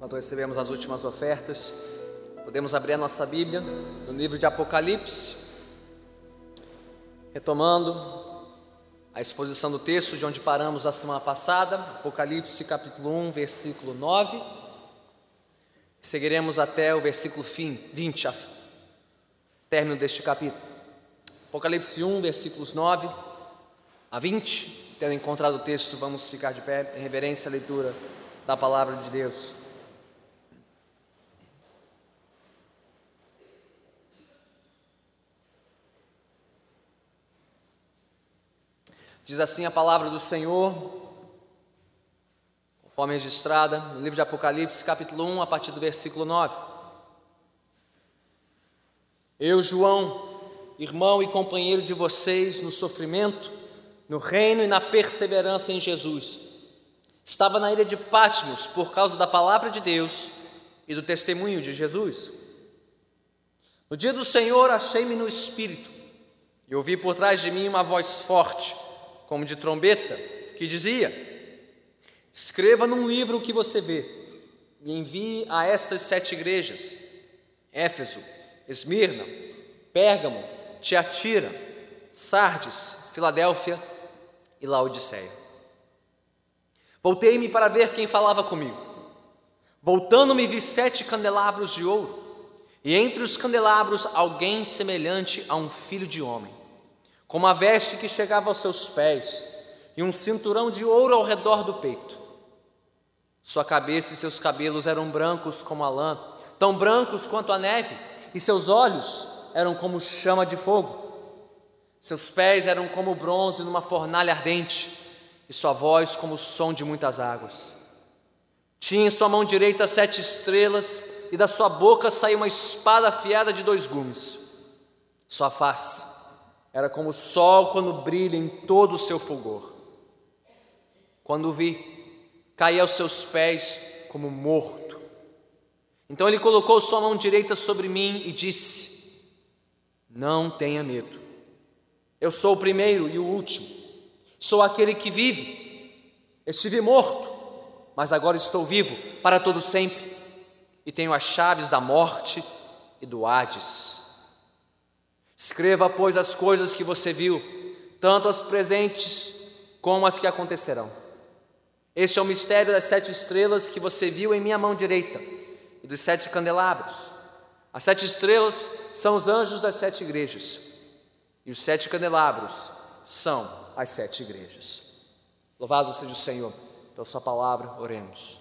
Enquanto recebemos as últimas ofertas, podemos abrir a nossa Bíblia no livro de Apocalipse, retomando a exposição do texto de onde paramos a semana passada, Apocalipse capítulo 1, versículo 9. Seguiremos até o versículo fim, 20, a término deste capítulo. Apocalipse 1, versículos 9 a 20. Tendo encontrado o texto, vamos ficar de pé em reverência à leitura da palavra de Deus. Diz assim a palavra do Senhor, conforme registrada no livro de Apocalipse, capítulo 1, a partir do versículo 9. Eu, João, irmão e companheiro de vocês no sofrimento, no reino e na perseverança em Jesus, estava na ilha de Patmos por causa da palavra de Deus e do testemunho de Jesus. No dia do Senhor, achei-me no espírito e ouvi por trás de mim uma voz forte como de trombeta, que dizia: Escreva num livro o que você vê e envie a estas sete igrejas: Éfeso, Esmirna, Pérgamo, Tiatira, Sardes, Filadélfia e Laodiceia. Voltei-me para ver quem falava comigo. Voltando-me, vi sete candelabros de ouro, e entre os candelabros alguém semelhante a um filho de homem com uma veste que chegava aos seus pés e um cinturão de ouro ao redor do peito. Sua cabeça e seus cabelos eram brancos como a lã, tão brancos quanto a neve, e seus olhos eram como chama de fogo. Seus pés eram como bronze numa fornalha ardente, e sua voz como o som de muitas águas. Tinha em sua mão direita sete estrelas, e da sua boca saía uma espada afiada de dois gumes. Sua face era como o sol quando brilha em todo o seu fulgor. Quando o vi, caí aos seus pés como morto. Então ele colocou sua mão direita sobre mim e disse: Não tenha medo. Eu sou o primeiro e o último. Sou aquele que vive. Estive morto, mas agora estou vivo para todo sempre e tenho as chaves da morte e do Hades. Escreva, pois, as coisas que você viu, tanto as presentes como as que acontecerão. Este é o mistério das sete estrelas que você viu em minha mão direita e dos sete candelabros. As sete estrelas são os anjos das sete igrejas, e os sete candelabros são as sete igrejas. Louvado seja o Senhor pela Sua palavra, oremos.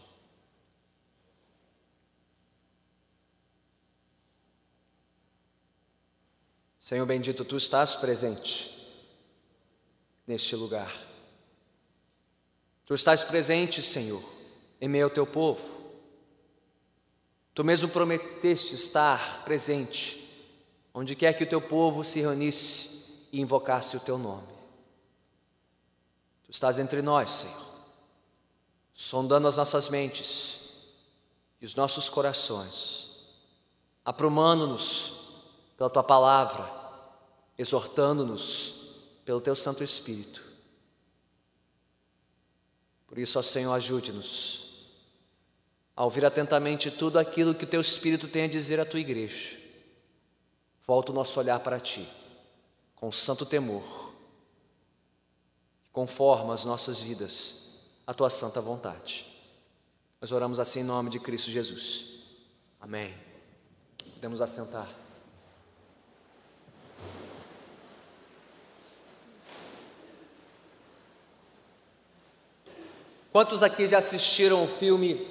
Senhor bendito, tu estás presente neste lugar. Tu estás presente, Senhor, em meio ao teu povo. Tu mesmo prometeste estar presente onde quer que o teu povo se reunisse e invocasse o teu nome. Tu estás entre nós, Senhor, sondando as nossas mentes e os nossos corações, aprumando-nos pela tua palavra exortando-nos pelo teu Santo Espírito. Por isso, ó Senhor, ajude-nos a ouvir atentamente tudo aquilo que o teu Espírito tem a dizer à tua igreja. Volta o nosso olhar para ti, com santo temor, que conforma as nossas vidas à tua santa vontade. Nós oramos assim em nome de Cristo Jesus. Amém. Podemos assentar. Quantos aqui já assistiram o filme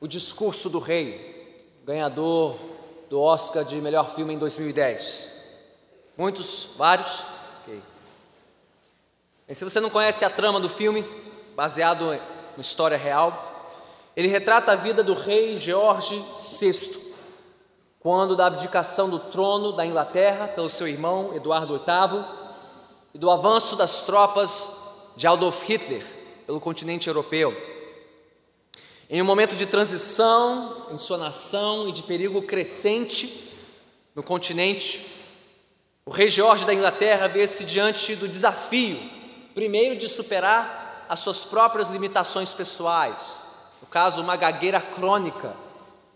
O Discurso do Rei, ganhador do Oscar de melhor filme em 2010? Muitos? Vários? Okay. E se você não conhece a trama do filme, baseado em uma história real, ele retrata a vida do rei George VI, quando da abdicação do trono da Inglaterra pelo seu irmão Eduardo VIII e do avanço das tropas de Adolf Hitler pelo continente europeu. Em um momento de transição em sua nação e de perigo crescente no continente, o rei Jorge da Inglaterra vê-se diante do desafio, primeiro, de superar as suas próprias limitações pessoais no caso, uma gagueira crônica,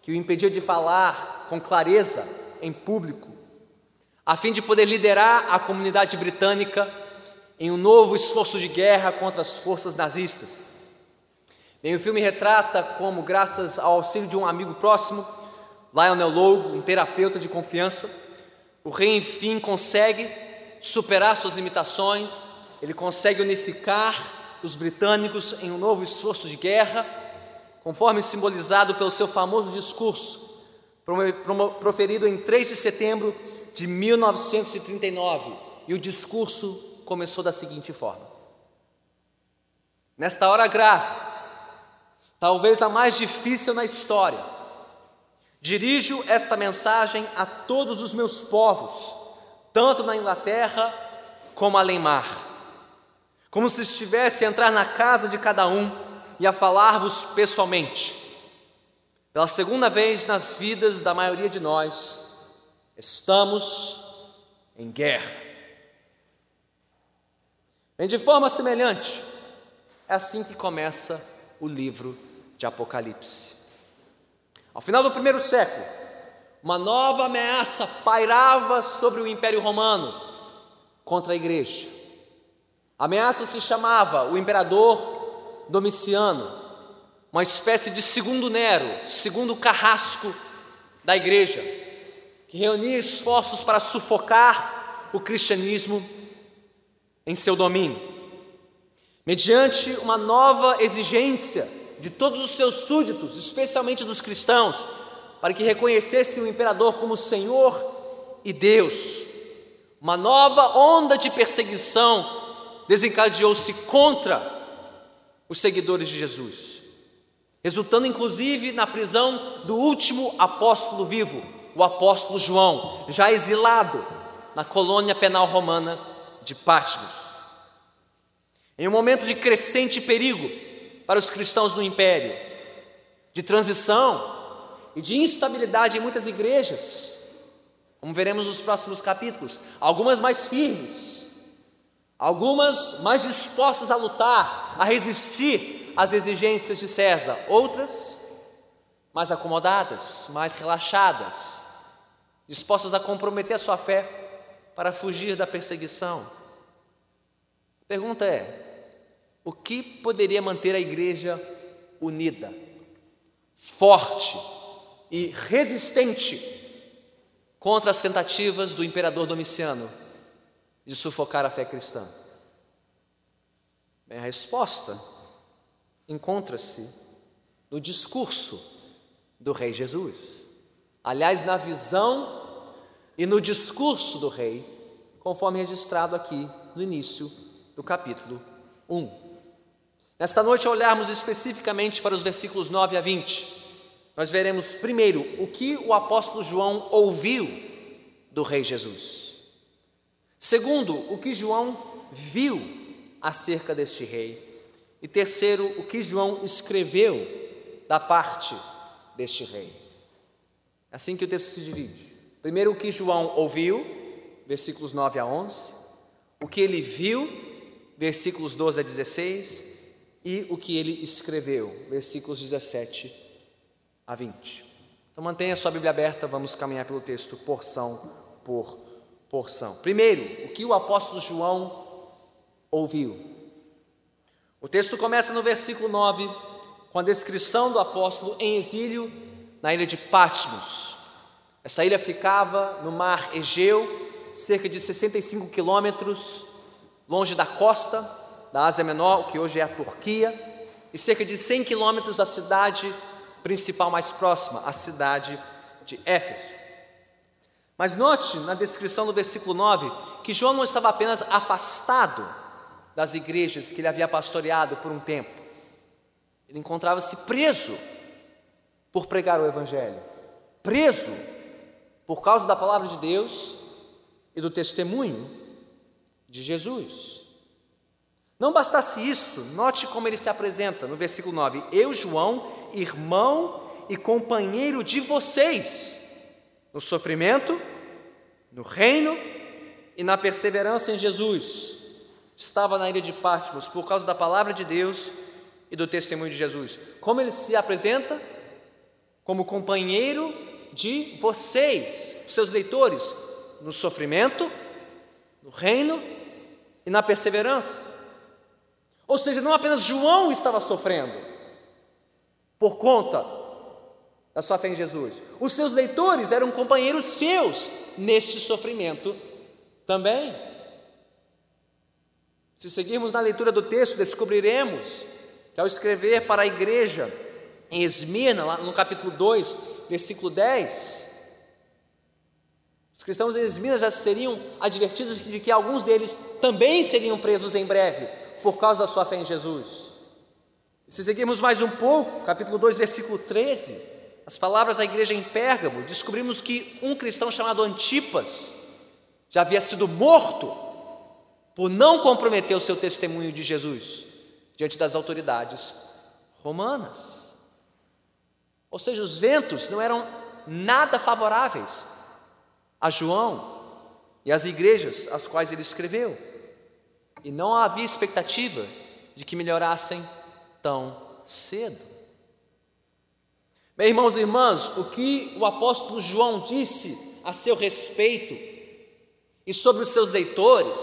que o impedia de falar com clareza em público, a fim de poder liderar a comunidade britânica em um novo esforço de guerra contra as forças nazistas. Bem, o filme retrata como, graças ao auxílio de um amigo próximo, Lionel Logue, um terapeuta de confiança, o rei enfim consegue superar suas limitações, ele consegue unificar os britânicos em um novo esforço de guerra, conforme simbolizado pelo seu famoso discurso, proferido em 3 de setembro de 1939. E o discurso começou da seguinte forma: Nesta hora grave, talvez a mais difícil na história, dirijo esta mensagem a todos os meus povos tanto na Inglaterra como além mar, como se estivesse a entrar na casa de cada um e a falar-vos pessoalmente. Pela segunda vez nas vidas da maioria de nós, estamos em guerra. Bem, de forma semelhante, é assim que começa o livro de Apocalipse. Ao final do primeiro século, uma nova ameaça pairava sobre o Império Romano contra a igreja. A ameaça se chamava o imperador Domiciano, uma espécie de segundo Nero, segundo carrasco da igreja, que reunia esforços para sufocar o cristianismo em seu domínio. Mediante uma nova exigência de todos os seus súditos, especialmente dos cristãos, para que reconhecessem o imperador como Senhor e Deus. Uma nova onda de perseguição desencadeou-se contra os seguidores de Jesus, resultando inclusive na prisão do último apóstolo vivo, o apóstolo João, já exilado na colônia penal romana de Patmos. Em um momento de crescente perigo para os cristãos no império, de transição e de instabilidade em muitas igrejas, como veremos nos próximos capítulos, algumas mais firmes, algumas mais dispostas a lutar, a resistir às exigências de César, outras mais acomodadas, mais relaxadas, dispostas a comprometer a sua fé para fugir da perseguição. A pergunta é: o que poderia manter a igreja unida, forte, e resistente contra as tentativas do imperador Domiciano de sufocar a fé cristã? Bem, a resposta encontra-se no discurso do Rei Jesus. Aliás, na visão e no discurso do Rei, conforme registrado aqui no início do capítulo 1. Nesta noite, olharmos especificamente para os versículos 9 a 20 nós veremos primeiro o que o apóstolo João ouviu do Rei Jesus. Segundo, o que João viu acerca deste rei. E terceiro, o que João escreveu da parte deste rei. É assim que o texto se divide. Primeiro, o que João ouviu, versículos 9 a 11. O que ele viu, versículos 12 a 16. E o que ele escreveu, versículos 17 a 20. Então mantenha sua Bíblia aberta, vamos caminhar pelo texto porção por porção. Primeiro, o que o apóstolo João ouviu. O texto começa no versículo 9, com a descrição do apóstolo em exílio na ilha de Patmos. Essa ilha ficava no mar Egeu, cerca de 65 quilômetros longe da costa da Ásia Menor, o que hoje é a Turquia, e cerca de 100 quilômetros da cidade principal mais próxima, a cidade de Éfeso. Mas note na descrição do versículo 9 que João não estava apenas afastado das igrejas que ele havia pastoreado por um tempo, ele encontrava-se preso por pregar o Evangelho, preso por causa da palavra de Deus e do testemunho de Jesus. Não bastasse isso, note como ele se apresenta no versículo 9: Eu, João, irmão e companheiro de vocês no sofrimento, no reino e na perseverança em Jesus. Estava na ilha de Patmos por causa da palavra de Deus e do testemunho de Jesus. Como ele se apresenta? Como companheiro de vocês, seus leitores, no sofrimento, no reino e na perseverança. Ou seja, não apenas João estava sofrendo por conta da sua fé em Jesus, os seus leitores eram companheiros seus neste sofrimento também. Se seguirmos na leitura do texto, descobriremos que ao escrever para a igreja em Esmirna, no capítulo 2, versículo 10, os cristãos em Esmirna já seriam advertidos de que alguns deles também seriam presos em breve por causa da sua fé em Jesus. Se seguirmos mais um pouco, capítulo 2, versículo 13, as palavras da igreja em Pérgamo, descobrimos que um cristão chamado Antipas já havia sido morto por não comprometer o seu testemunho de Jesus diante das autoridades romanas. Ou seja, os ventos não eram nada favoráveis a João e às igrejas às quais ele escreveu. E não havia expectativa de que melhorassem tão cedo. Meus irmãos e irmãs, o que o apóstolo João disse a seu respeito e sobre os seus leitores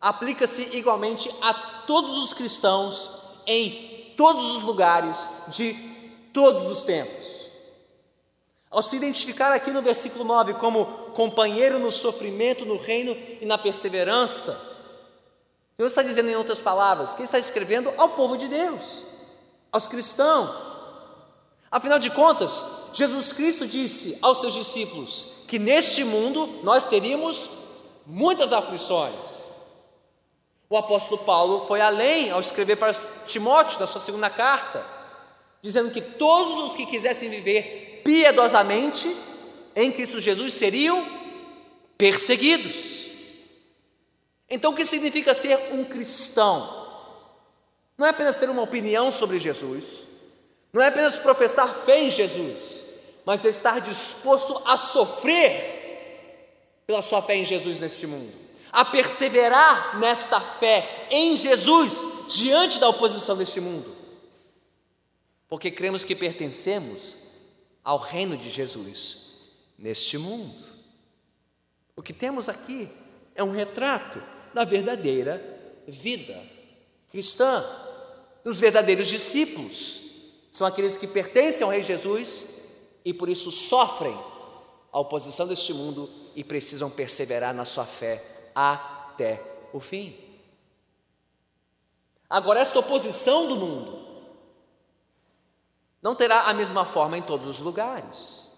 aplica-se igualmente a todos os cristãos em todos os lugares de todos os tempos. Ao se identificar aqui no versículo 9 como companheiro no sofrimento, no reino e na perseverança, Deus está dizendo em outras palavras que está escrevendo ao povo de Deus, aos cristãos. Afinal de contas, Jesus Cristo disse aos seus discípulos que neste mundo nós teríamos muitas aflições. O apóstolo Paulo foi além ao escrever para Timóteo, na sua segunda carta, dizendo que todos os que quisessem viver piedosamente em Cristo Jesus seriam perseguidos. Então, o que significa ser um cristão? Não é apenas ter uma opinião sobre Jesus, não é apenas professar fé em Jesus, mas é estar disposto a sofrer pela sua fé em Jesus neste mundo, a perseverar nesta fé em Jesus diante da oposição deste mundo, porque cremos que pertencemos ao reino de Jesus neste mundo. O que temos aqui é um retrato da verdadeira vida cristã, dos verdadeiros discípulos. São aqueles que pertencem ao Rei Jesus e por isso sofrem a oposição deste mundo e precisam perseverar na sua fé até o fim. Agora, esta oposição do mundo não terá a mesma forma em todos os lugares.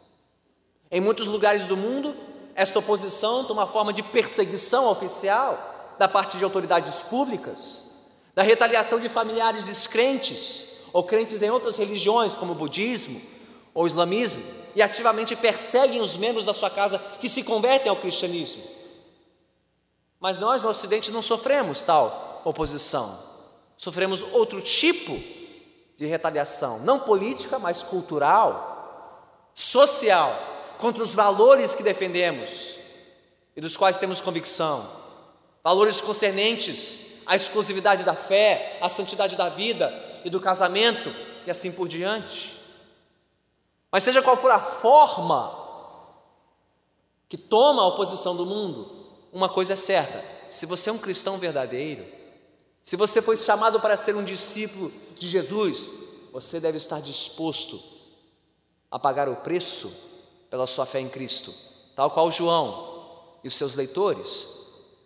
Em muitos lugares do mundo, esta oposição toma forma de perseguição oficial da parte de autoridades públicas, da retaliação de familiares descrentes ou crentes em outras religiões, como o budismo ou o islamismo, e ativamente perseguem os membros da sua casa que se convertem ao cristianismo. Mas nós no Ocidente não sofremos tal oposição, sofremos outro tipo de retaliação, não política, mas cultural, social, contra os valores que defendemos e dos quais temos convicção, valores concernentes à exclusividade da fé, à santidade da vida e do casamento e assim por diante. Mas seja qual for a forma que toma a oposição do mundo, uma coisa é certa: se você é um cristão verdadeiro, se você foi chamado para ser um discípulo de Jesus, você deve estar disposto a pagar o preço pela sua fé em Cristo, tal qual João e os seus leitores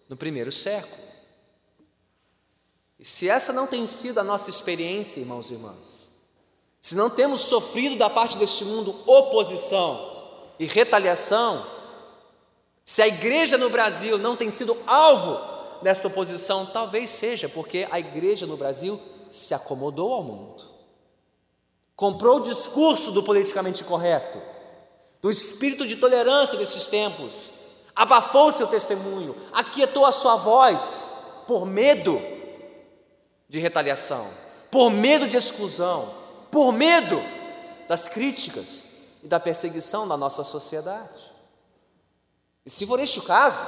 no primeiro século. E se essa não tem sido a nossa experiência, irmãos e irmãs, se não temos sofrido da parte deste mundo oposição e retaliação, se a igreja no Brasil não tem sido alvo desta oposição, talvez seja porque a igreja no Brasil se acomodou ao mundo, comprou o discurso do politicamente correto, do espírito de tolerância desses tempos, abafou seu testemunho, aquietou a sua voz por medo de retaliação, por medo de exclusão, por medo das críticas e da perseguição da nossa sociedade. E se for este o caso,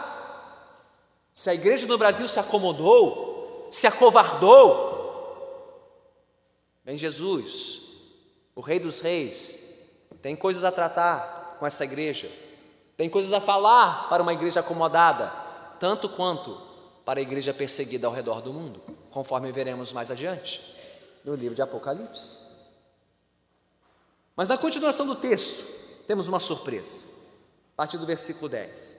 se a igreja do Brasil se acomodou, se acovardou, vem Jesus, o Rei dos Reis, tem coisas a tratar com essa igreja, tem coisas a falar para uma igreja acomodada, tanto quanto para a igreja perseguida ao redor do mundo, conforme veremos mais adiante no livro de Apocalipse. Mas na continuação do texto, temos uma surpresa, a partir do versículo 10.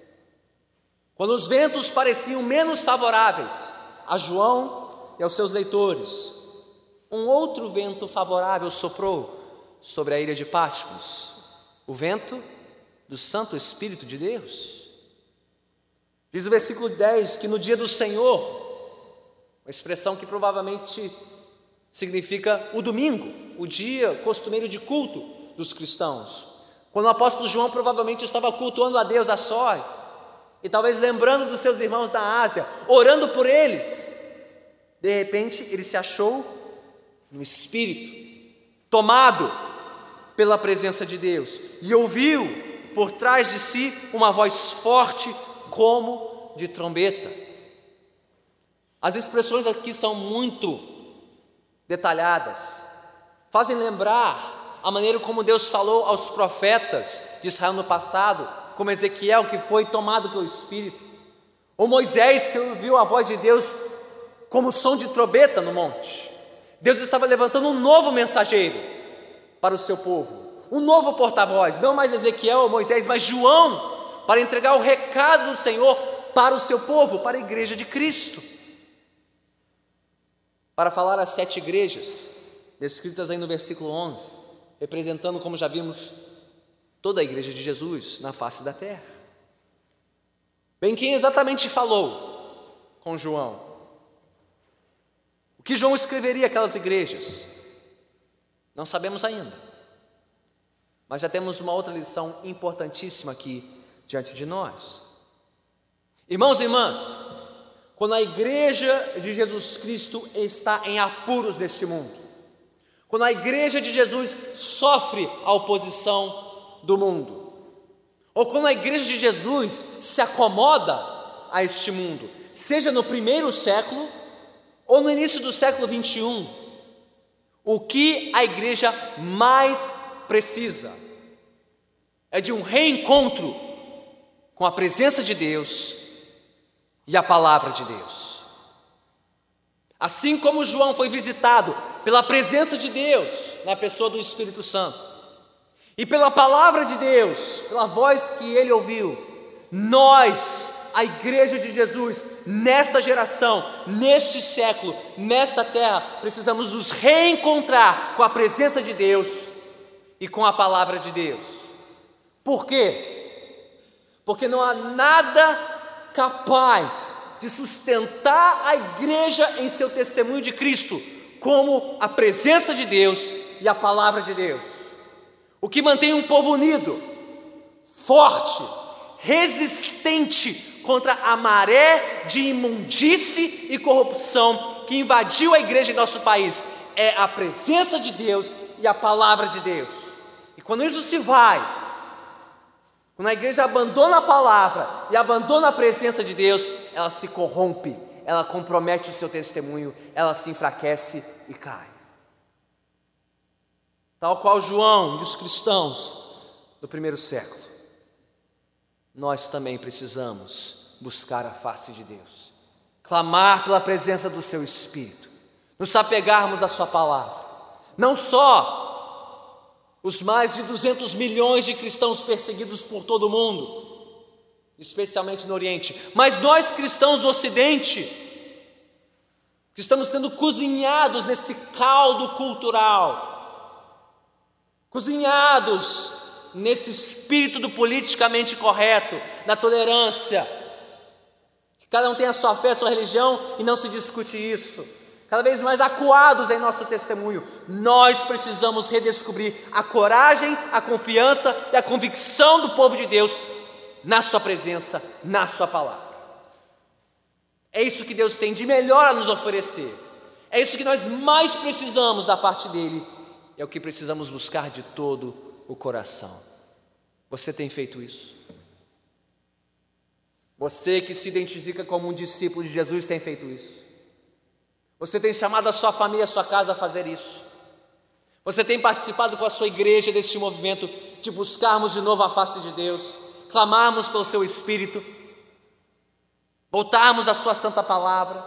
Quando os ventos pareciam menos favoráveis a João e aos seus leitores, um outro vento favorável soprou sobre a ilha de Patmos, o vento do Santo Espírito de Deus. Diz o versículo 10 que no dia do Senhor, uma expressão que provavelmente significa o domingo, o dia costumeiro de culto dos cristãos, quando o apóstolo João provavelmente estava cultuando a Deus a sós, e talvez lembrando dos seus irmãos da Ásia, orando por eles, de repente ele se achou no espírito, tomado pela presença de Deus, e ouviu por trás de si uma voz forte como de trombeta. As expressões aqui são muito detalhadas, fazem lembrar a maneira como Deus falou aos profetas de Israel no passado, como Ezequiel, que foi tomado pelo Espírito, ou Moisés, que ouviu a voz de Deus como som de trombeta no monte. Deus estava levantando um novo mensageiro para o seu povo, um novo porta-voz, não mais Ezequiel ou Moisés, mas João, para entregar o recado do Senhor para o seu povo, para a igreja de Cristo. Para falar às sete igrejas, descritas aí no versículo 11, representando, como já vimos, toda a igreja de Jesus na face da terra. Bem, quem exatamente falou com João? O que João escreveria aquelas igrejas? Não sabemos ainda. Mas já temos uma outra lição importantíssima aqui diante de nós. Irmãos e irmãs, quando a igreja de Jesus Cristo está em apuros neste mundo, quando a igreja de Jesus sofre a oposição do mundo, ou quando a igreja de Jesus se acomoda a este mundo, seja no primeiro século ou no início do século 21, o que a igreja mais precisa é de um reencontro com a presença de Deus e a palavra de Deus. Assim como João foi visitado pela presença de Deus na pessoa do Espírito Santo e pela palavra de Deus, pela voz que ele ouviu, nós, a igreja de Jesus, nesta geração, neste século, nesta terra, precisamos nos reencontrar com a presença de Deus e com a palavra de Deus. Por quê? porque não há nada capaz de sustentar a igreja em seu testemunho de Cristo, como a presença de Deus e a palavra de Deus. O que mantém um povo unido, forte, resistente contra a maré de imundície e corrupção que invadiu a igreja em nosso país é a presença de Deus e a palavra de Deus. E quando isso se vai, quando a igreja abandona a palavra e abandona a presença de Deus, ela se corrompe, ela compromete o seu testemunho, ela se enfraquece e cai. Tal qual João e os cristãos do primeiro século, nós também precisamos buscar a face de Deus, clamar pela presença do seu Espírito, nos apegarmos à Sua palavra, não só os mais de 200 milhões de cristãos perseguidos por todo o mundo, especialmente no Oriente, mas nós cristãos do Ocidente, que estamos sendo cozinhados nesse caldo cultural, cozinhados nesse espírito do politicamente correto, da tolerância, que cada um tem a sua fé, a sua religião e não se discute isso. Cada vez mais acuados em nosso testemunho, nós precisamos redescobrir a coragem, a confiança e a convicção do povo de Deus na Sua presença, na Sua palavra. É isso que Deus tem de melhor a nos oferecer, é isso que nós mais precisamos da parte dEle, é o que precisamos buscar de todo o coração. Você tem feito isso? Você que se identifica como um discípulo de Jesus tem feito isso? Você tem chamado a sua família, a sua casa a fazer isso. Você tem participado com a sua igreja deste movimento de buscarmos de novo a face de Deus, clamarmos pelo seu Espírito, voltarmos à sua santa palavra.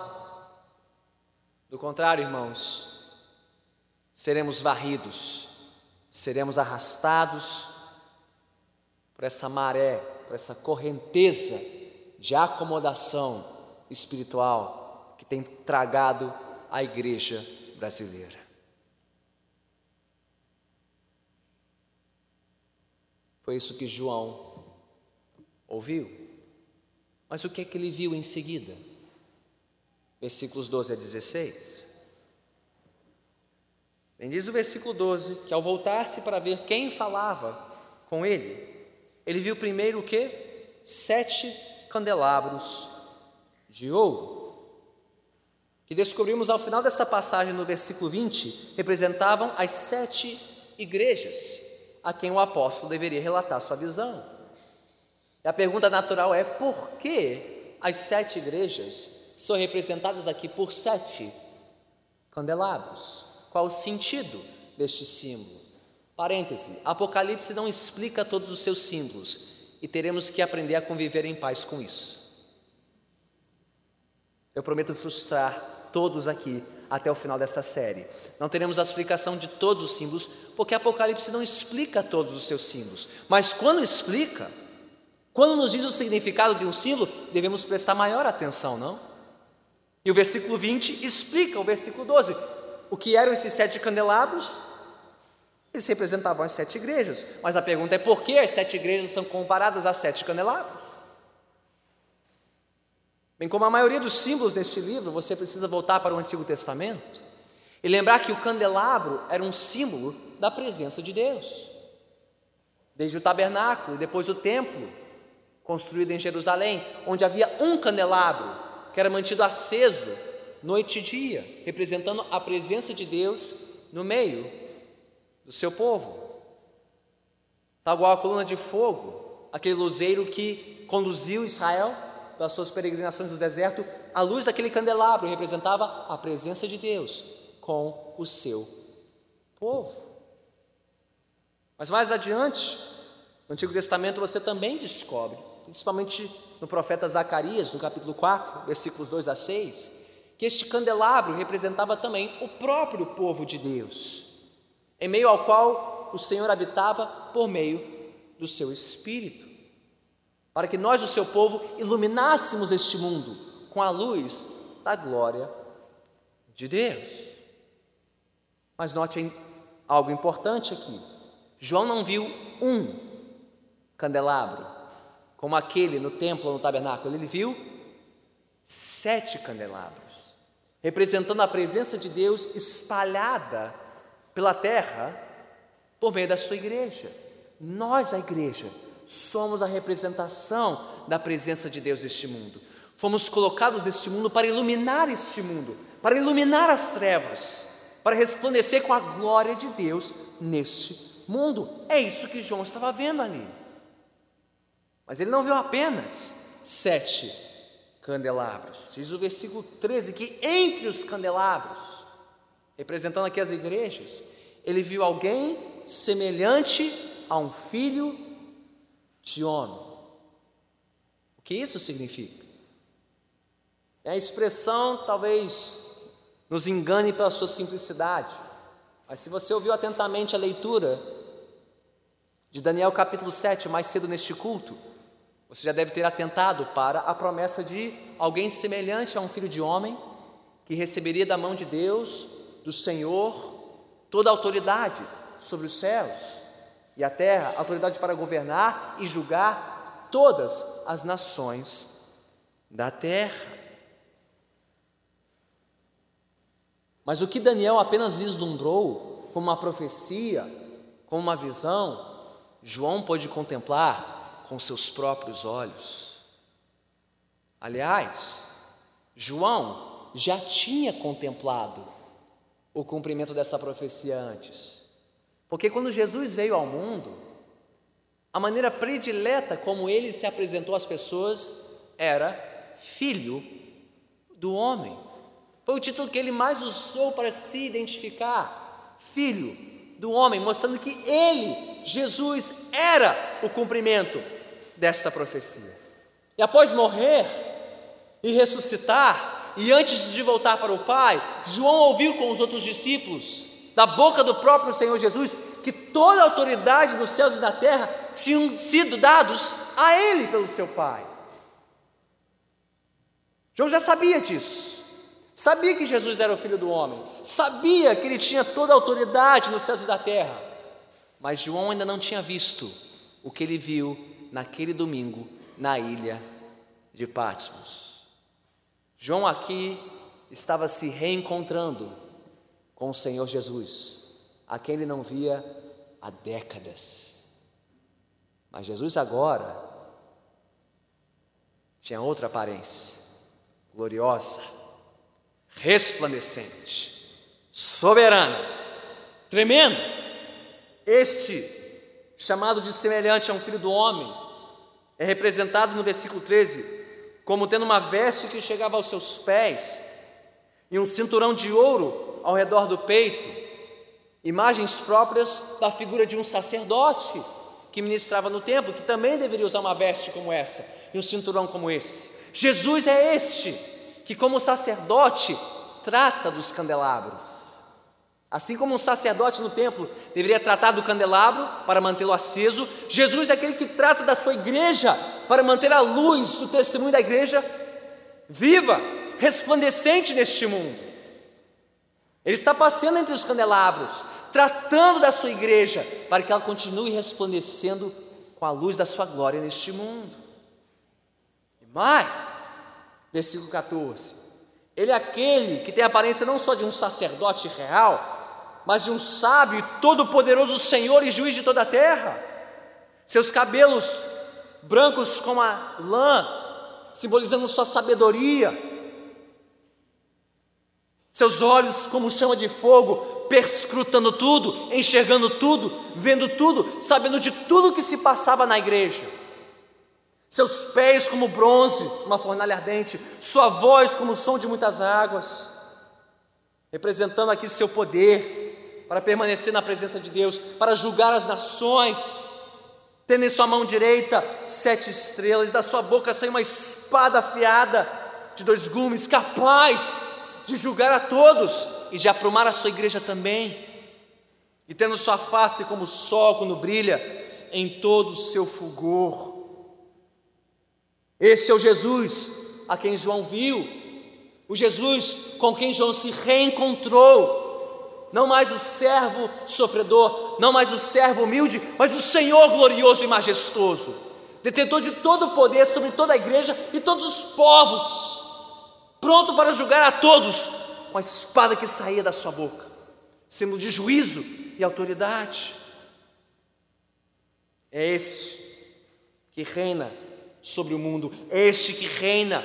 Do contrário, irmãos, seremos varridos, seremos arrastados por essa maré, por essa correnteza de acomodação espiritual que tem tragado a igreja brasileira. Foi isso que João ouviu. Mas o que é que ele viu em seguida? Versículos 12 a 16. Bem, diz o versículo 12 que ao voltar-se para ver quem falava com ele, ele viu primeiro o que? Sete candelabros de ouro. Que descobrimos ao final desta passagem, no versículo 20, representavam as sete igrejas a quem o apóstolo deveria relatar sua visão. E a pergunta natural é: por que as sete igrejas são representadas aqui por sete candelabros? Qual o sentido deste símbolo? Parêntese: Apocalipse não explica todos os seus símbolos e teremos que aprender a conviver em paz com isso. Eu prometo frustrar todos aqui até o final desta série. Não teremos a explicação de todos os símbolos, porque Apocalipse não explica todos os seus símbolos. Mas quando explica, quando nos diz o significado de um símbolo, devemos prestar maior atenção, não? E o versículo 20 explica o versículo 12. O que eram esses sete candelabros? Eles representavam as sete igrejas. Mas a pergunta é por que as sete igrejas são comparadas a sete candelabros? Bem, como a maioria dos símbolos deste livro, você precisa voltar para o Antigo Testamento e lembrar que o candelabro era um símbolo da presença de Deus. Desde o tabernáculo e depois o templo, construído em Jerusalém, onde havia um candelabro que era mantido aceso noite e dia, representando a presença de Deus no meio do seu povo. Tal igual a coluna de fogo, aquele luzeiro que conduziu Israel das suas peregrinações no deserto, a luz daquele candelabro representava a presença de Deus com o seu povo. Mas mais adiante, no Antigo Testamento, você também descobre, principalmente no profeta Zacarias, no capítulo 4, versículos 2 a 6, que este candelabro representava também o próprio povo de Deus, em meio ao qual o Senhor habitava por meio do seu Espírito para que nós, o seu povo, iluminássemos este mundo com a luz da glória de Deus. Mas note algo importante aqui: João não viu um candelabro, como aquele no templo no tabernáculo, ele viu sete candelabros, representando a presença de Deus espalhada pela terra por meio da sua igreja. Nós, a igreja, somos a representação da presença de Deus neste mundo. Fomos colocados neste mundo para iluminar este mundo, para iluminar as trevas, para resplandecer com a glória de Deus neste mundo. É isso que João estava vendo ali. Mas ele não viu apenas sete candelabros. Diz o versículo 13 que entre os candelabros, representando aqui as igrejas, ele viu alguém semelhante a um filho de homem. O que isso significa? É a expressão talvez nos engane pela sua simplicidade, mas se você ouviu atentamente a leitura de Daniel capítulo 7, mais cedo neste culto, você já deve ter atentado para a promessa de alguém semelhante a um filho de homem que receberia da mão de Deus, do Senhor, toda a autoridade sobre os céus e a terra, autoridade para governar e julgar todas as nações da terra. Mas o que Daniel apenas vislumbrou como uma profecia, como uma visão, João pôde contemplar com seus próprios olhos. Aliás, João já tinha contemplado o cumprimento dessa profecia antes. Porque quando Jesus veio ao mundo, a maneira predileta como ele se apresentou às pessoas era Filho do Homem. Foi o título que ele mais usou para se identificar: Filho do homem, mostrando que ele, Jesus, era o cumprimento desta profecia. E após morrer e ressuscitar, e antes de voltar para o Pai, João ouviu com os outros discípulos, da boca do próprio Senhor Jesus, que toda a autoridade nos céus e na terra tinham sido dados a ele pelo seu Pai. João já sabia disso. Sabia que Jesus era o filho do homem, sabia que ele tinha toda a autoridade nos céus e da terra, mas João ainda não tinha visto o que ele viu naquele domingo na ilha de Patmos. João aqui estava se reencontrando com o Senhor Jesus, a quem ele não via há décadas. Mas Jesus agora tinha outra aparência, gloriosa, resplandecente, soberana, tremenda. Este, chamado de semelhante a um filho do homem, é representado no versículo 13 como tendo uma veste que chegava aos seus pés e um cinturão de ouro ao redor do peito, imagens próprias da figura de um sacerdote que ministrava no templo, que também deveria usar uma veste como essa e um cinturão como esse. Jesus é este que, como sacerdote, trata dos candelabros. Assim como um sacerdote no templo deveria tratar do candelabro para mantê-lo aceso, Jesus é aquele que trata da sua igreja para manter a luz do testemunho da igreja viva, resplandecente neste mundo. Ele está passeando entre os candelabros, tratando da sua igreja para que ela continue resplandecendo com a luz da sua glória neste mundo. E mais, versículo 14: Ele é aquele que tem a aparência não só de um sacerdote real, mas de um sábio e todo-poderoso Senhor e juiz de toda a terra. Seus cabelos brancos como a lã, simbolizando sua sabedoria. Seus olhos como chama de fogo, perscrutando tudo, enxergando tudo, vendo tudo, sabendo de tudo que se passava na igreja. Seus pés como bronze, uma fornalha ardente, sua voz como o som de muitas águas, representando aqui seu poder para permanecer na presença de Deus, para julgar as nações tendo em sua mão direita sete estrelas, da sua boca sai uma espada afiada de dois gumes, capaz de julgar a todos e de aprumar a sua igreja também. E tendo sua face como o sol quando brilha em todo o seu fulgor. Este é o Jesus a quem João viu, o Jesus com quem João se reencontrou não mais o servo sofredor, não mais o servo humilde, mas o Senhor glorioso e majestoso, detentor de todo o poder sobre toda a igreja e todos os povos, pronto para julgar a todos com a espada que saía da sua boca, símbolo de juízo e autoridade. É esse que reina sobre o mundo, é este que reina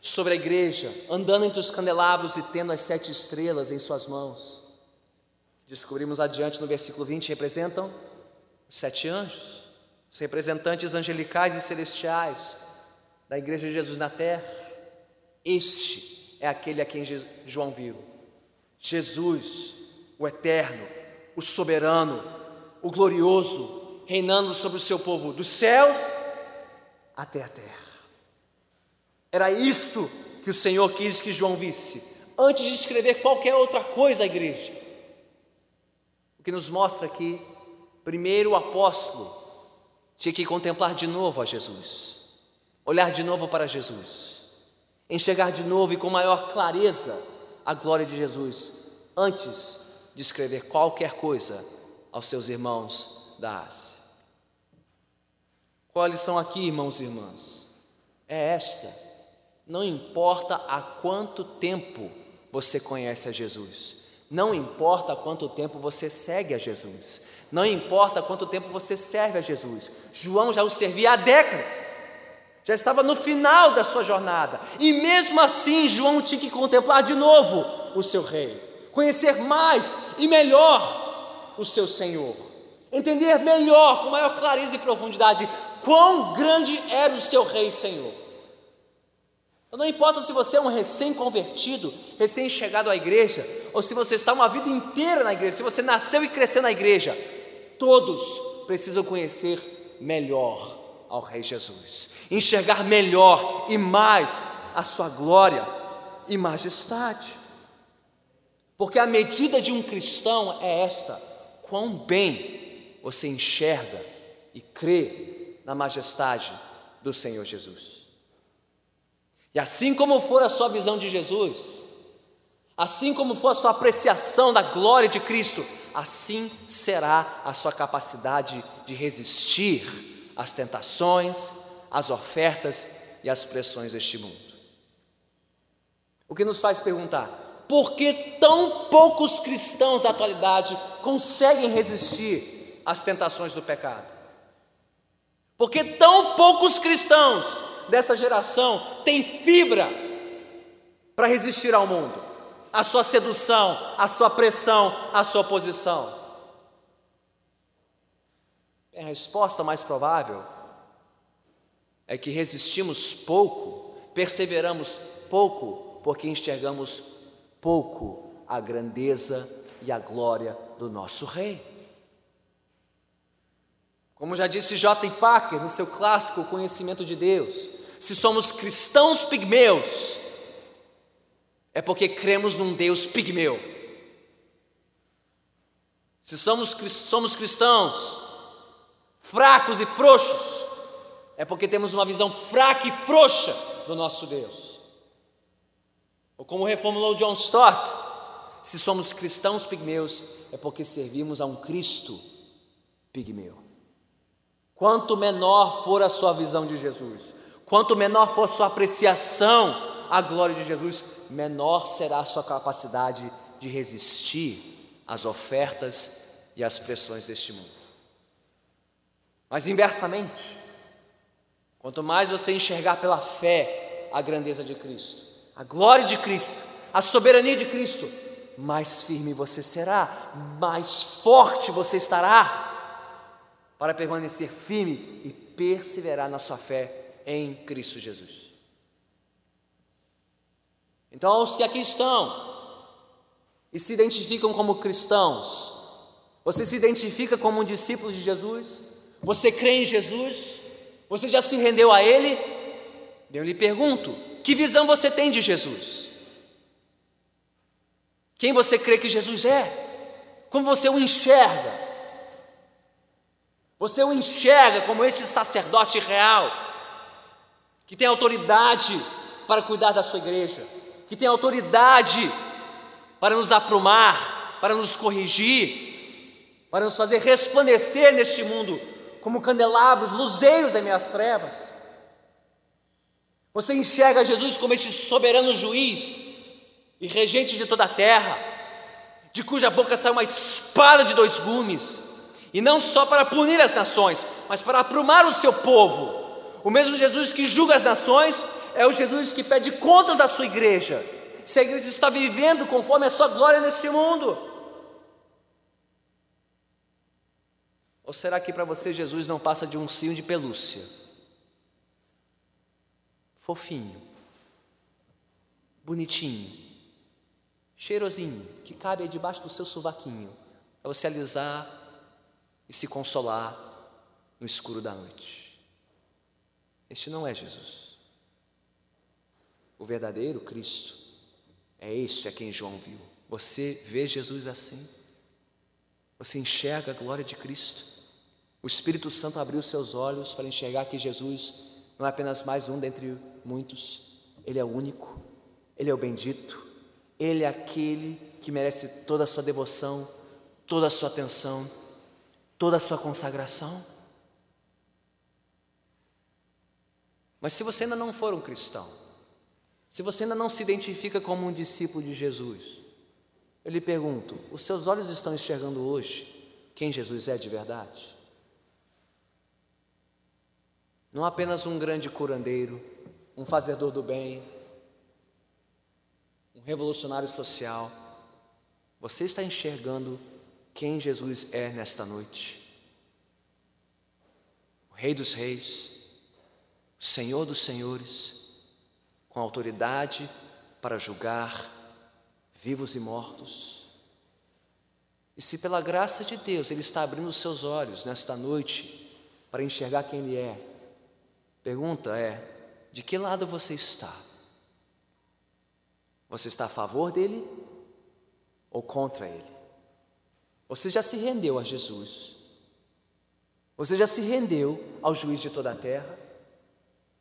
sobre a igreja, andando entre os candelabros e tendo as sete estrelas em suas mãos descobrimos adiante no versículo 20, representam os sete anjos, os representantes angelicais e celestiais da igreja de Jesus na terra. Este é aquele a quem João viu. Jesus, o eterno, o soberano, o glorioso, reinando sobre o seu povo, dos céus até a terra. Era isto que o Senhor quis que João visse, antes de escrever qualquer outra coisa à igreja que nos mostra que, primeiro, o apóstolo tinha que contemplar de novo a Jesus, olhar de novo para Jesus, enxergar de novo e com maior clareza a glória de Jesus, antes de escrever qualquer coisa aos seus irmãos da Ásia. Qual a lição aqui, irmãos e irmãs? É esta: não importa há quanto tempo você conhece a Jesus, não importa quanto tempo você segue a Jesus, não importa quanto tempo você serve a Jesus. João já o servia há décadas, já estava no final da sua jornada, e mesmo assim João tinha que contemplar de novo o seu rei, conhecer mais e melhor o seu Senhor, entender melhor, com maior clareza e profundidade, quão grande era o seu rei Senhor. Não importa se você é um recém-convertido recém-chegado à igreja, ou se você está uma vida inteira na igreja, se você nasceu e cresceu na igreja, todos precisam conhecer melhor ao Rei Jesus, enxergar melhor e mais a sua glória e majestade. Porque a medida de um cristão é esta: quão bem você enxerga e crê na majestade do Senhor Jesus. E assim como for a sua visão de Jesus, assim como for a sua apreciação da glória de Cristo, assim será a sua capacidade de resistir às tentações, às ofertas e às pressões deste mundo. O que nos faz perguntar: por que tão poucos cristãos da atualidade conseguem resistir às tentações do pecado? Por que tão poucos cristãos dessa geração têm fibra para resistir ao mundo, à sua sedução, à sua pressão, à sua oposição? A resposta mais provável é que resistimos pouco, perseveramos pouco, porque enxergamos pouco a grandeza e a glória do nosso Rei. Como já disse J. Packer no seu clássico Conhecimento de Deus, se somos cristãos pigmeus, é porque cremos num Deus pigmeu. Se somos, somos cristãos fracos e frouxos, é porque temos uma visão fraca e frouxa do nosso Deus. Ou como reformulou John Stott, se somos cristãos pigmeus, é porque servimos a um Cristo pigmeu. Quanto menor for a sua visão de Jesus, quanto menor for a sua apreciação à glória de Jesus, menor será a sua capacidade de resistir às ofertas e às pressões deste mundo. Mas inversamente, quanto mais você enxergar pela fé a grandeza de Cristo, a glória de Cristo, a soberania de Cristo, mais firme você será, mais forte você estará para permanecer firme e perseverar na sua fé em Cristo Jesus. Então, os que aqui estão e se identificam como cristãos, você se identifica como um discípulo de Jesus? Você crê em Jesus? Você já se rendeu a Ele? Eu lhe pergunto: que visão você tem de Jesus? Quem você crê que Jesus é? Como você o enxerga? Você o enxerga como este sacerdote real, que tem autoridade para cuidar da sua igreja, que tem autoridade para nos aprumar, para nos corrigir, para nos fazer resplandecer neste mundo como candelabros, luzeiros em minhas trevas. Você enxerga Jesus como este soberano juiz e regente de toda a terra, de cuja boca sai uma espada de dois gumes e não só para punir as nações, mas para aprumar o seu povo. O mesmo Jesus que julga as nações é o Jesus que pede contas da sua igreja. Se a igreja está vivendo conforme a sua glória neste mundo. Ou será que para você Jesus não passa de um cio de pelúcia? Fofinho, bonitinho, cheirosinho, que cabe debaixo do seu sovaquinho, para você alisar e se consolar no escuro da noite. Este não é Jesus. O verdadeiro Cristo é este a quem João viu. Você vê Jesus assim? Você enxerga a glória de Cristo? O Espírito Santo abriu seus olhos para enxergar que Jesus não é apenas mais um dentre muitos, ele é o único, ele é o bendito, ele é aquele que merece toda a sua devoção, toda a sua atenção toda a sua consagração. Mas se você ainda não for um cristão, se você ainda não se identifica como um discípulo de Jesus, eu lhe pergunto: os seus olhos estão enxergando hoje quem Jesus é de verdade? Não apenas um grande curandeiro, um fazedor do bem, um revolucionário social. Você está enxergando quem Jesus é nesta noite. O Rei dos Reis, Senhor dos Senhores, com autoridade para julgar vivos e mortos. E se pela graça de Deus Ele está abrindo os seus olhos nesta noite para enxergar quem Ele é, pergunta é: de que lado você está? Você está a favor dele ou contra ele? Você já se rendeu a Jesus? Você já se rendeu ao juiz de toda a terra?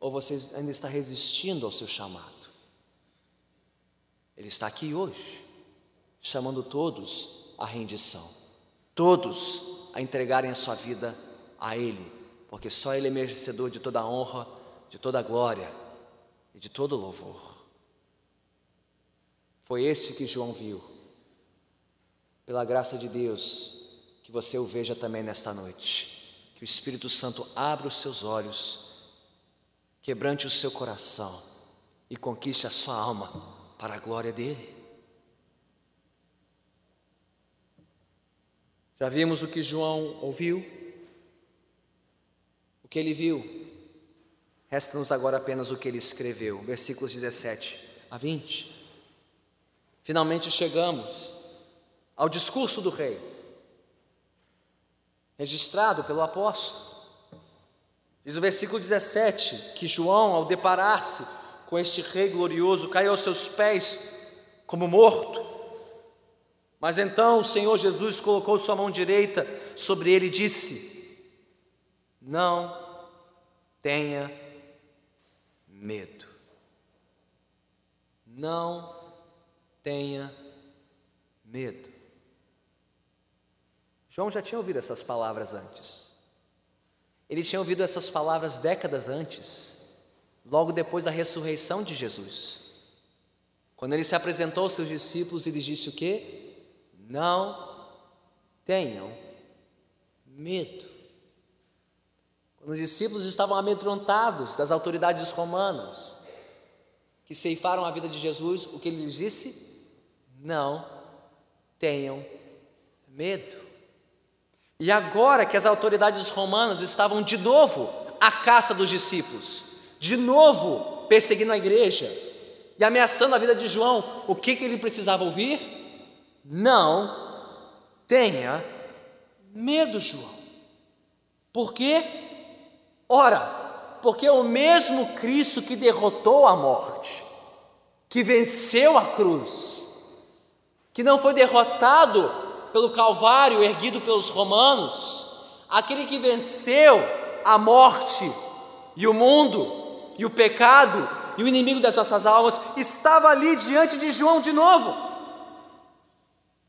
Ou você ainda está resistindo ao seu chamado? Ele está aqui hoje, chamando todos à rendição, todos a entregarem a sua vida a Ele, porque só Ele é merecedor de toda a honra de toda a glória e de todo louvor. Foi esse que João viu. Pela graça de Deus, que você o veja também nesta noite. Que o Espírito Santo abra os seus olhos, quebrante o seu coração e conquiste a sua alma para a glória dele. Já vimos o que João ouviu, o que ele viu, Resta-nos agora apenas o que ele escreveu, versículos 17 a 20. Finalmente chegamos ao discurso do rei, registrado pelo apóstolo. Diz o versículo 17 que João, ao deparar-se com este rei glorioso, caiu aos seus pés como morto. Mas então o Senhor Jesus colocou sua mão direita sobre ele e disse: Não tenha medo. Não tenha medo. João já tinha ouvido essas palavras antes. Ele tinha ouvido essas palavras décadas antes, logo depois da ressurreição de Jesus. Quando ele se apresentou aos seus discípulos, ele disse o quê? Não tenham medo. Quando os discípulos estavam amedrontados das autoridades romanas, que ceifaram a vida de Jesus, o que ele lhes disse? Não tenham medo. E agora que as autoridades romanas estavam de novo à caça dos discípulos, de novo perseguindo a igreja e ameaçando a vida de João, o que, que ele precisava ouvir? Não tenha medo, João. Por quê? Ora, porque o mesmo Cristo que derrotou a morte, que venceu a cruz, que não foi derrotado pelo Calvário erguido pelos romanos, aquele que venceu a morte e o mundo e o pecado e o inimigo das nossas almas, estava ali diante de João de novo.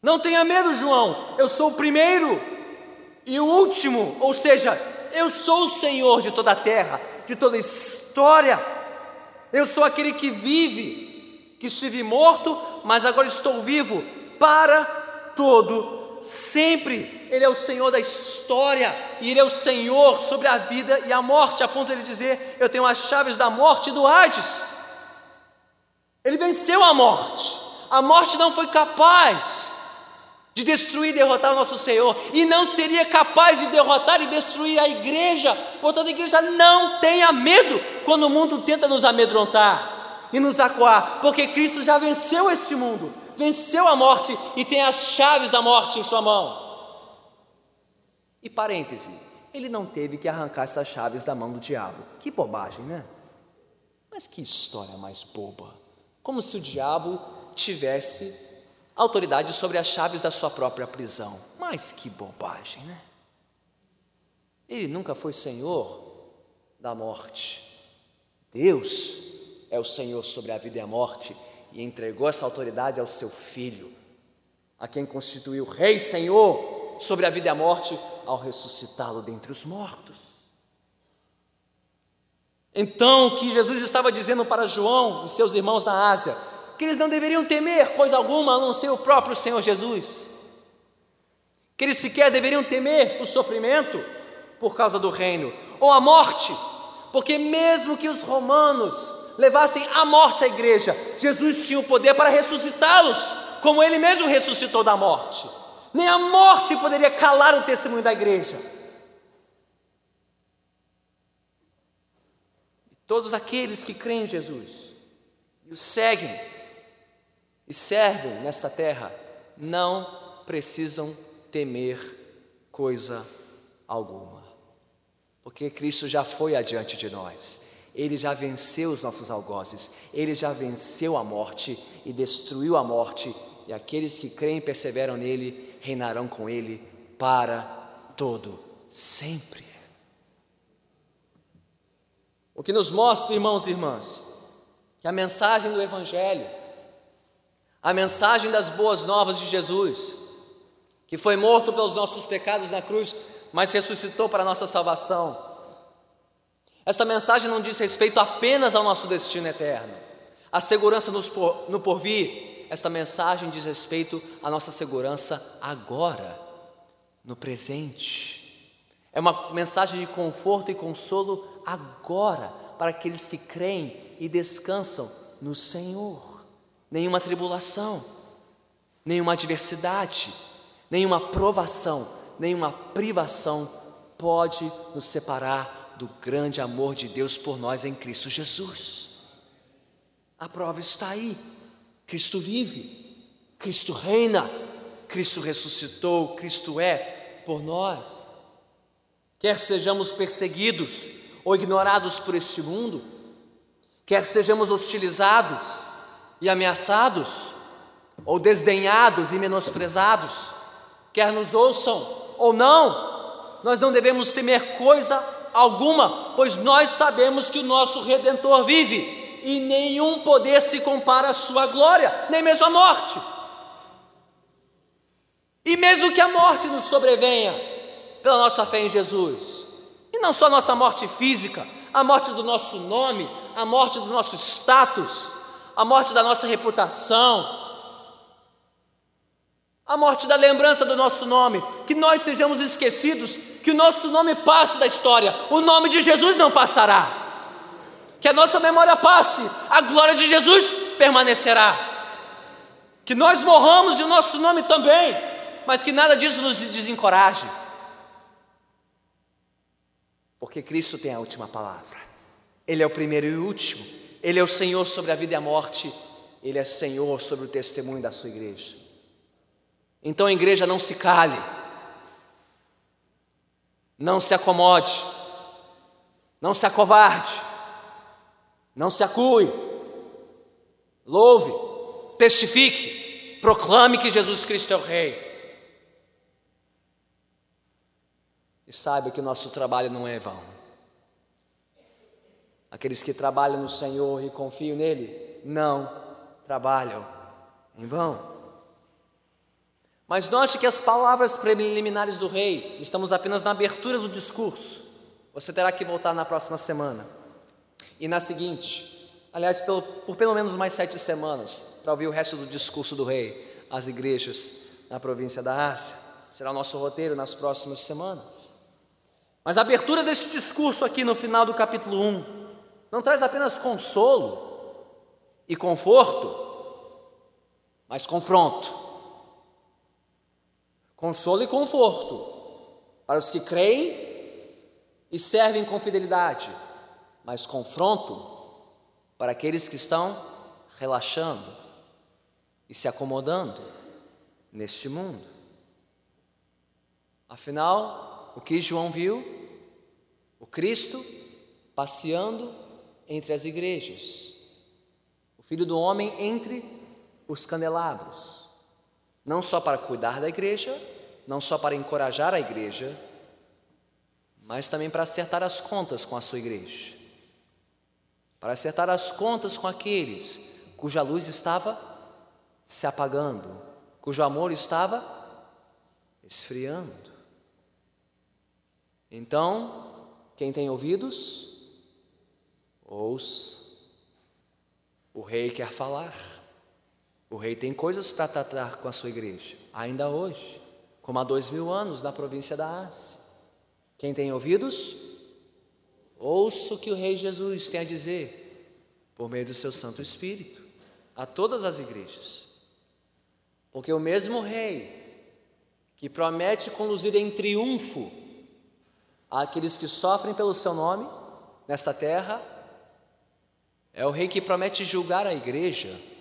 Não tenha medo, João, eu sou o primeiro e o último, ou seja, eu sou o Senhor de toda a terra, de toda a história. Eu sou aquele que vive, que estive morto, mas agora estou vivo para todo sempre. Ele é o Senhor da história e Ele é o Senhor sobre a vida e a morte, a ponto de ele dizer: Eu tenho as chaves da morte e do Hades. Ele venceu a morte. A morte não foi capaz de destruir e derrotar o nosso Senhor, e não seria capaz de derrotar e destruir a igreja. Portanto, a igreja não tenha medo quando o mundo tenta nos amedrontar e nos acuar, porque Cristo já venceu este mundo, venceu a morte e tem as chaves da morte em sua mão. E parêntese, ele não teve que arrancar essas chaves da mão do diabo. Que bobagem, né? Mas que história mais boba. Como se o diabo tivesse autoridade sobre as chaves da sua própria prisão. Mas que bobagem, né? Ele nunca foi senhor da morte. Deus é o Senhor sobre a vida e a morte e entregou essa autoridade ao seu filho, a quem constituiu Rei Senhor sobre a vida e a morte ao ressuscitá-lo dentre os mortos. Então, o que Jesus estava dizendo para João e seus irmãos na Ásia que eles não deveriam temer coisa alguma a não ser o próprio Senhor Jesus, que eles sequer deveriam temer o sofrimento por causa do reino, ou a morte, porque mesmo que os romanos levassem à morte a igreja, Jesus tinha o poder para ressuscitá-los, como ele mesmo ressuscitou da morte. Nem a morte poderia calar o testemunho da igreja. Todos aqueles que creem em Jesus e o seguem, e servem nesta terra não precisam temer coisa alguma, porque Cristo já foi adiante de nós, Ele já venceu os nossos algozes, Ele já venceu a morte e destruiu a morte, e aqueles que creem e perseveram nele reinarão com Ele para todo sempre. O que nos mostra, irmãos e irmãs, que a mensagem do Evangelho, a mensagem das boas novas de Jesus, que foi morto pelos nossos pecados na cruz, mas ressuscitou para a nossa salvação. Essa mensagem não diz respeito apenas ao nosso destino eterno, a segurança no porvir, esta mensagem diz respeito à nossa segurança agora, no presente. É uma mensagem de conforto e consolo agora para aqueles que creem e descansam no Senhor. Nenhuma tribulação, nenhuma adversidade, nenhuma provação, nenhuma privação pode nos separar do grande amor de Deus por nós em Cristo Jesus. A prova está aí. Cristo vive, Cristo reina, Cristo ressuscitou, Cristo é por nós. Quer sejamos perseguidos ou ignorados por este mundo, quer sejamos hostilizados e ameaçados, ou desdenhados e menosprezados, quer nos ouçam ou não, nós não devemos temer coisa alguma, pois nós sabemos que o nosso Redentor vive e nenhum poder se compara à sua glória, nem mesmo a morte. E mesmo que a morte nos sobrevenha pela nossa fé em Jesus, e não só a nossa morte física, a morte do nosso nome, a morte do nosso status, a morte da nossa reputação, a morte da lembrança do nosso nome, que nós sejamos esquecidos, que o nosso nome passe da história, o nome de Jesus não passará, que a nossa memória passe, a glória de Jesus permanecerá, que nós morramos e o nosso nome também, mas que nada disso nos desencoraje, porque Cristo tem a última palavra, Ele é o primeiro e o último, Ele é o Senhor sobre a vida e a morte, Ele é Senhor sobre o testemunho da sua igreja. Então, igreja, não se cale, não se acomode, não se acovarde, não se acue, louve, testifique, proclame que Jesus Cristo é o Rei. E saiba que o nosso trabalho não é vão. Aqueles que trabalham no Senhor e confiam nele, não trabalham em vão. Mas note que as palavras preliminares do rei, estamos apenas na abertura do discurso. Você terá que voltar na próxima semana. E na seguinte, aliás, pelo, por pelo menos mais sete semanas, para ouvir o resto do discurso do rei às igrejas na província da Ásia. Será o nosso roteiro nas próximas semanas. Mas a abertura desse discurso aqui no final do capítulo 1 não traz apenas consolo e conforto, mas confronto consolo e conforto para os que creem e servem com fidelidade, mas confronto para aqueles que estão relaxando e se acomodando neste mundo. Afinal, o que João viu? O Cristo passeando entre as igrejas, o Filho do Homem entre os candelabros, não só para cuidar da igreja, não só para encorajar a igreja, mas também para acertar as contas com a sua igreja, para acertar as contas com aqueles cuja luz estava se apagando, cujo amor estava esfriando. Então, quem tem ouvidos, ouça. O rei quer falar. O rei tem coisas para tratar com a sua igreja, ainda hoje como há dois mil anos na província da Ásia. Quem tem ouvidos, ouça o que o Rei Jesus tem a dizer, por meio do seu Santo Espírito, a todas as igrejas. Porque o mesmo Rei que promete conduzir em triunfo aqueles que sofrem pelo seu nome nesta terra, é o Rei que promete julgar a igreja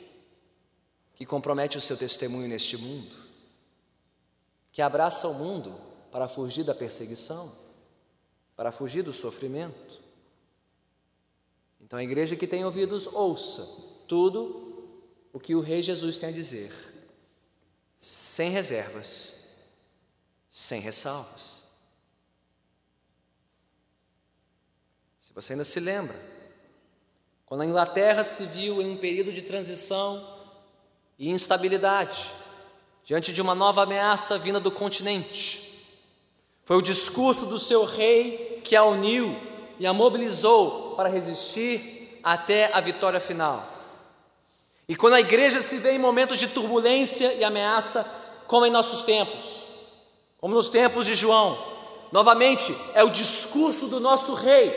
que compromete o seu testemunho neste mundo, que abraça o mundo para fugir da perseguição, para fugir do sofrimento. Então, a igreja que tem ouvidos, ouça tudo o que o Rei Jesus tem a dizer, sem reservas, sem ressalvas. Se você ainda se lembra, quando a Inglaterra se viu em um período de transição e instabilidade, diante de uma nova ameaça vinda do continente, foi o discurso do seu rei que a uniu e a mobilizou para resistir até a vitória final. E quando a igreja se vê em momentos de turbulência e ameaça, como em nossos tempos, como nos tempos de João, novamente é o discurso do nosso rei,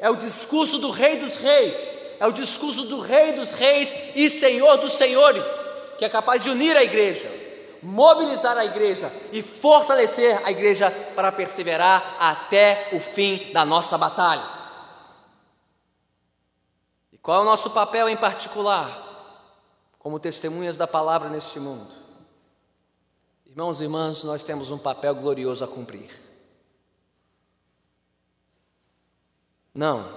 é o discurso do Rei dos Reis, é o discurso do Rei dos Reis e Senhor dos Senhores, que é capaz de unir a igreja mobilizar a igreja e fortalecer a igreja para perseverar até o fim da nossa batalha. E qual é o nosso papel em particular, como testemunhas da palavra neste mundo? Irmãos e irmãs, nós temos um papel glorioso a cumprir. Não,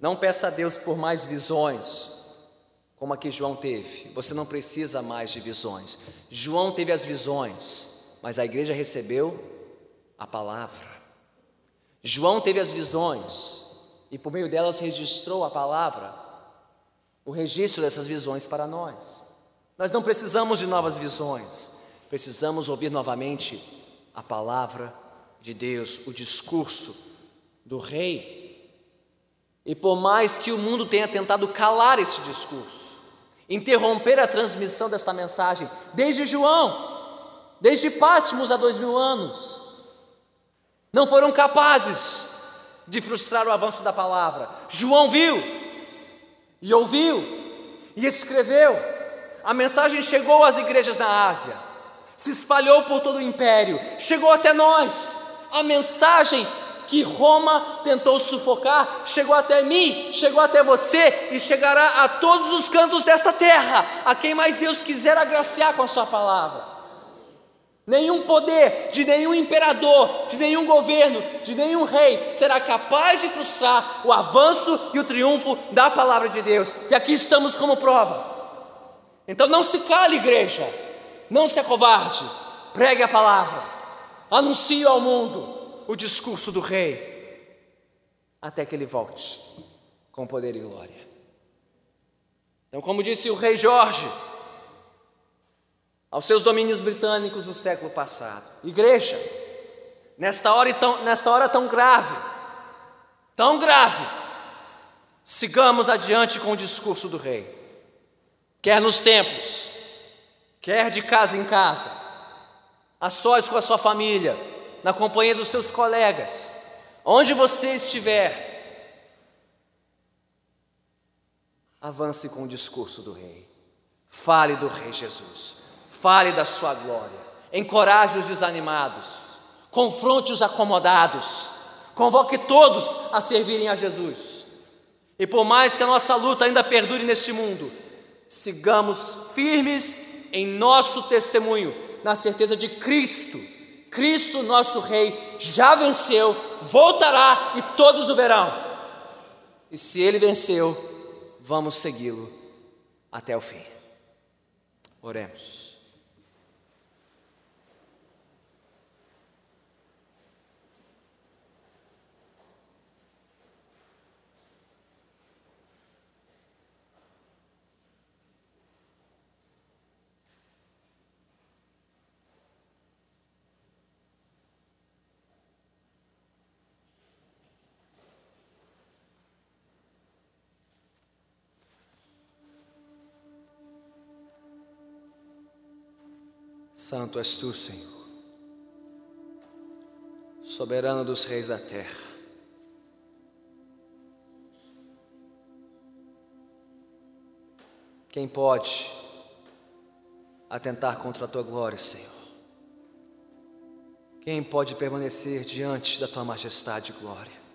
não peça a Deus por mais visões, como a que João teve. Você não precisa mais de visões. João teve as visões, mas a igreja recebeu a palavra. João teve as visões e por meio delas registrou a palavra, o registro dessas visões para nós. Nós não precisamos de novas visões, precisamos ouvir novamente a palavra de Deus, o discurso do Rei. E por mais que o mundo tenha tentado calar esse discurso, interromper a transmissão desta mensagem, desde João, desde Pátimos há dois mil anos, não foram capazes de frustrar o avanço da palavra. João viu, e ouviu, e escreveu. A mensagem chegou às igrejas na Ásia, se espalhou por todo o império, chegou até nós. A mensagem que Roma tentou sufocar, chegou até mim, chegou até você e chegará a todos os cantos desta terra, a quem mais Deus quiser agraciar com a Sua palavra. Nenhum poder de nenhum imperador, de nenhum governo, de nenhum rei será capaz de frustrar o avanço e o triunfo da palavra de Deus. E aqui estamos como prova. Então não se cale, igreja, não se acovarde, pregue a palavra, anuncie ao mundo o discurso do rei até que ele volte com poder e glória. Então, como disse o rei Jorge aos seus domínios britânicos do século passado, igreja, nesta hora tão, nesta hora tão grave, tão grave, sigamos adiante com o discurso do rei, quer nos templos, quer de casa em casa, a sós com a sua família, na companhia dos seus colegas, onde você estiver, avance com o discurso do Rei, fale do Rei Jesus, fale da sua glória, encoraje os desanimados, confronte os acomodados, convoque todos a servirem a Jesus. E por mais que a nossa luta ainda perdure neste mundo, sigamos firmes em nosso testemunho, na certeza de Cristo Cristo, nosso Rei, já venceu, voltará e todos o verão. E se ele venceu, vamos segui-lo até o fim. Oremos. Santo és tu, Senhor, soberano dos reis da terra. Quem pode atentar contra a tua glória, Senhor? Quem pode permanecer diante da tua majestade e glória?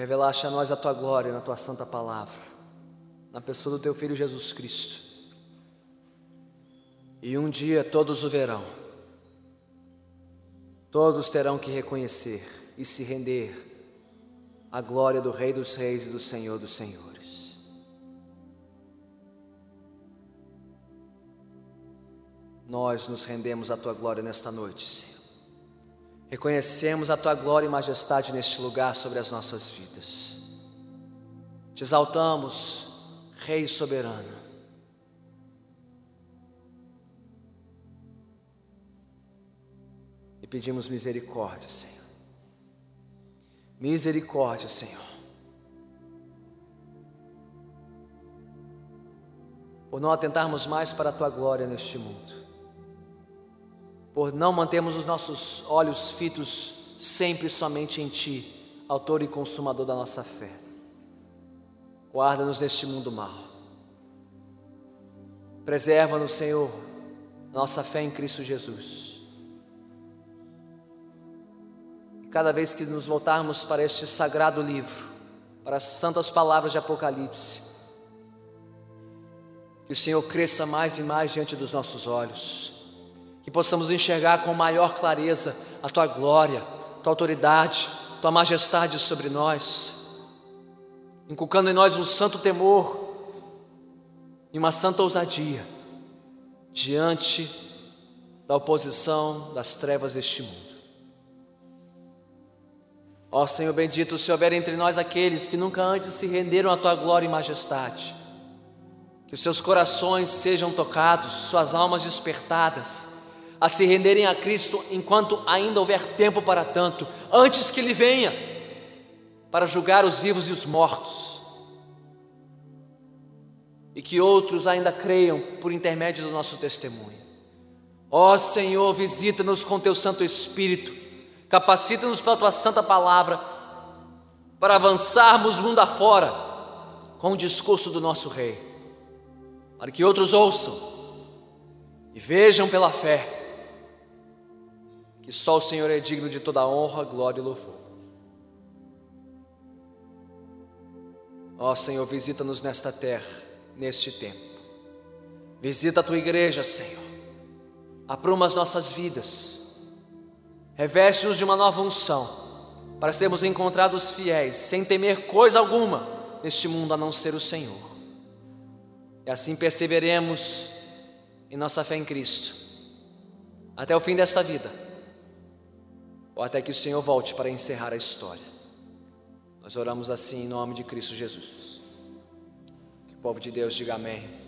Revelaste a nós a tua glória na tua santa palavra, na pessoa do teu filho Jesus Cristo. E um dia todos o verão, todos terão que reconhecer e se render à glória do Rei dos Reis e do Senhor dos Senhores. Nós nos rendemos à tua glória nesta noite, Senhor. Reconhecemos a tua glória e majestade neste lugar sobre as nossas vidas. Te exaltamos, Rei soberano. E pedimos misericórdia, Senhor. Misericórdia, Senhor. Por não atentarmos mais para a tua glória neste mundo. Por não mantermos os nossos olhos fitos sempre somente em Ti, Autor e Consumador da nossa fé. Guarda-nos neste mundo mal. Preserva-nos, Senhor, nossa fé em Cristo Jesus. cada vez que nos voltarmos para este sagrado livro, para as santas palavras de Apocalipse, que o Senhor cresça mais e mais diante dos nossos olhos, que possamos enxergar com maior clareza a tua glória, tua autoridade, tua majestade sobre nós, inculcando em nós um santo temor e uma santa ousadia diante da oposição das trevas deste mundo. Ó Senhor bendito, se houver entre nós aqueles que nunca antes se renderam à tua glória e majestade, que os seus corações sejam tocados, suas almas despertadas, a se renderem a Cristo enquanto ainda houver tempo para tanto, antes que Ele venha para julgar os vivos e os mortos, e que outros ainda creiam por intermédio do nosso testemunho. Ó Senhor, visita-nos com teu Santo Espírito. Capacita-nos pela tua santa palavra para avançarmos mundo afora com o discurso do nosso Rei, para que outros ouçam e vejam pela fé que só o Senhor é digno de toda honra, glória e louvor. Ó Senhor, visita-nos nesta terra, neste tempo. Visita a tua igreja, Senhor. Apruma as nossas vidas Reveste-nos de uma nova unção, para sermos encontrados fiéis, sem temer coisa alguma neste mundo a não ser o Senhor. E assim perseveremos em nossa fé em Cristo, até o fim desta vida, ou até que o Senhor volte para encerrar a história. Nós oramos assim em nome de Cristo Jesus. Que o povo de Deus diga amém.